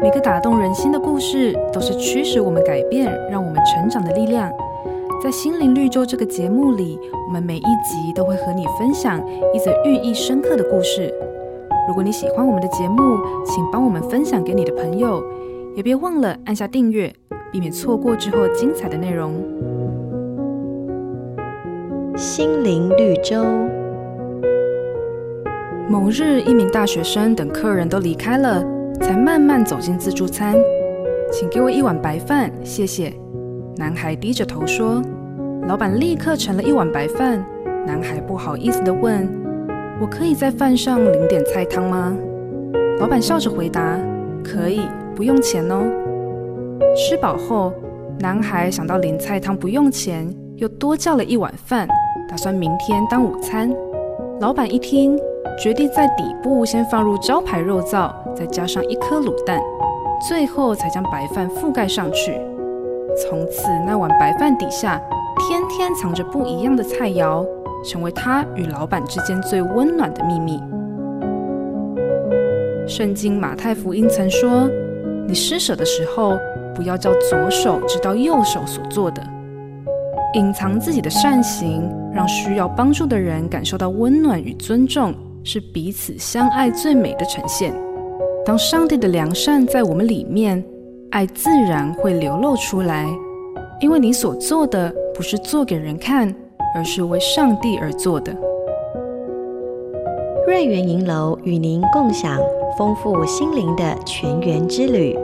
每个打动人心的故事，都是驱使我们改变、让我们成长的力量。在心灵绿洲这个节目里，我们每一集都会和你分享一则寓意深刻的故事。如果你喜欢我们的节目，请帮我们分享给你的朋友，也别忘了按下订阅，避免错过之后精彩的内容。心灵绿洲。某日，一名大学生等客人都离开了，才慢慢走进自助餐。请给我一碗白饭，谢谢。男孩低着头说：“老板立刻盛了一碗白饭。”男孩不好意思地问：“我可以在饭上淋点菜汤吗？”老板笑着回答：“可以，不用钱哦。”吃饱后，男孩想到淋菜汤不用钱，又多叫了一碗饭，打算明天当午餐。老板一听，决定在底部先放入招牌肉燥，再加上一颗卤蛋，最后才将白饭覆盖上去。从此，那碗白饭底下天天藏着不一样的菜肴，成为他与老板之间最温暖的秘密。圣经马太福音曾说：“你施舍的时候，不要叫左手知道右手所做的。”隐藏自己的善行，让需要帮助的人感受到温暖与尊重，是彼此相爱最美的呈现。当上帝的良善在我们里面。爱自然会流露出来，因为你所做的不是做给人看，而是为上帝而做的。瑞园银楼与您共享丰富心灵的全员之旅。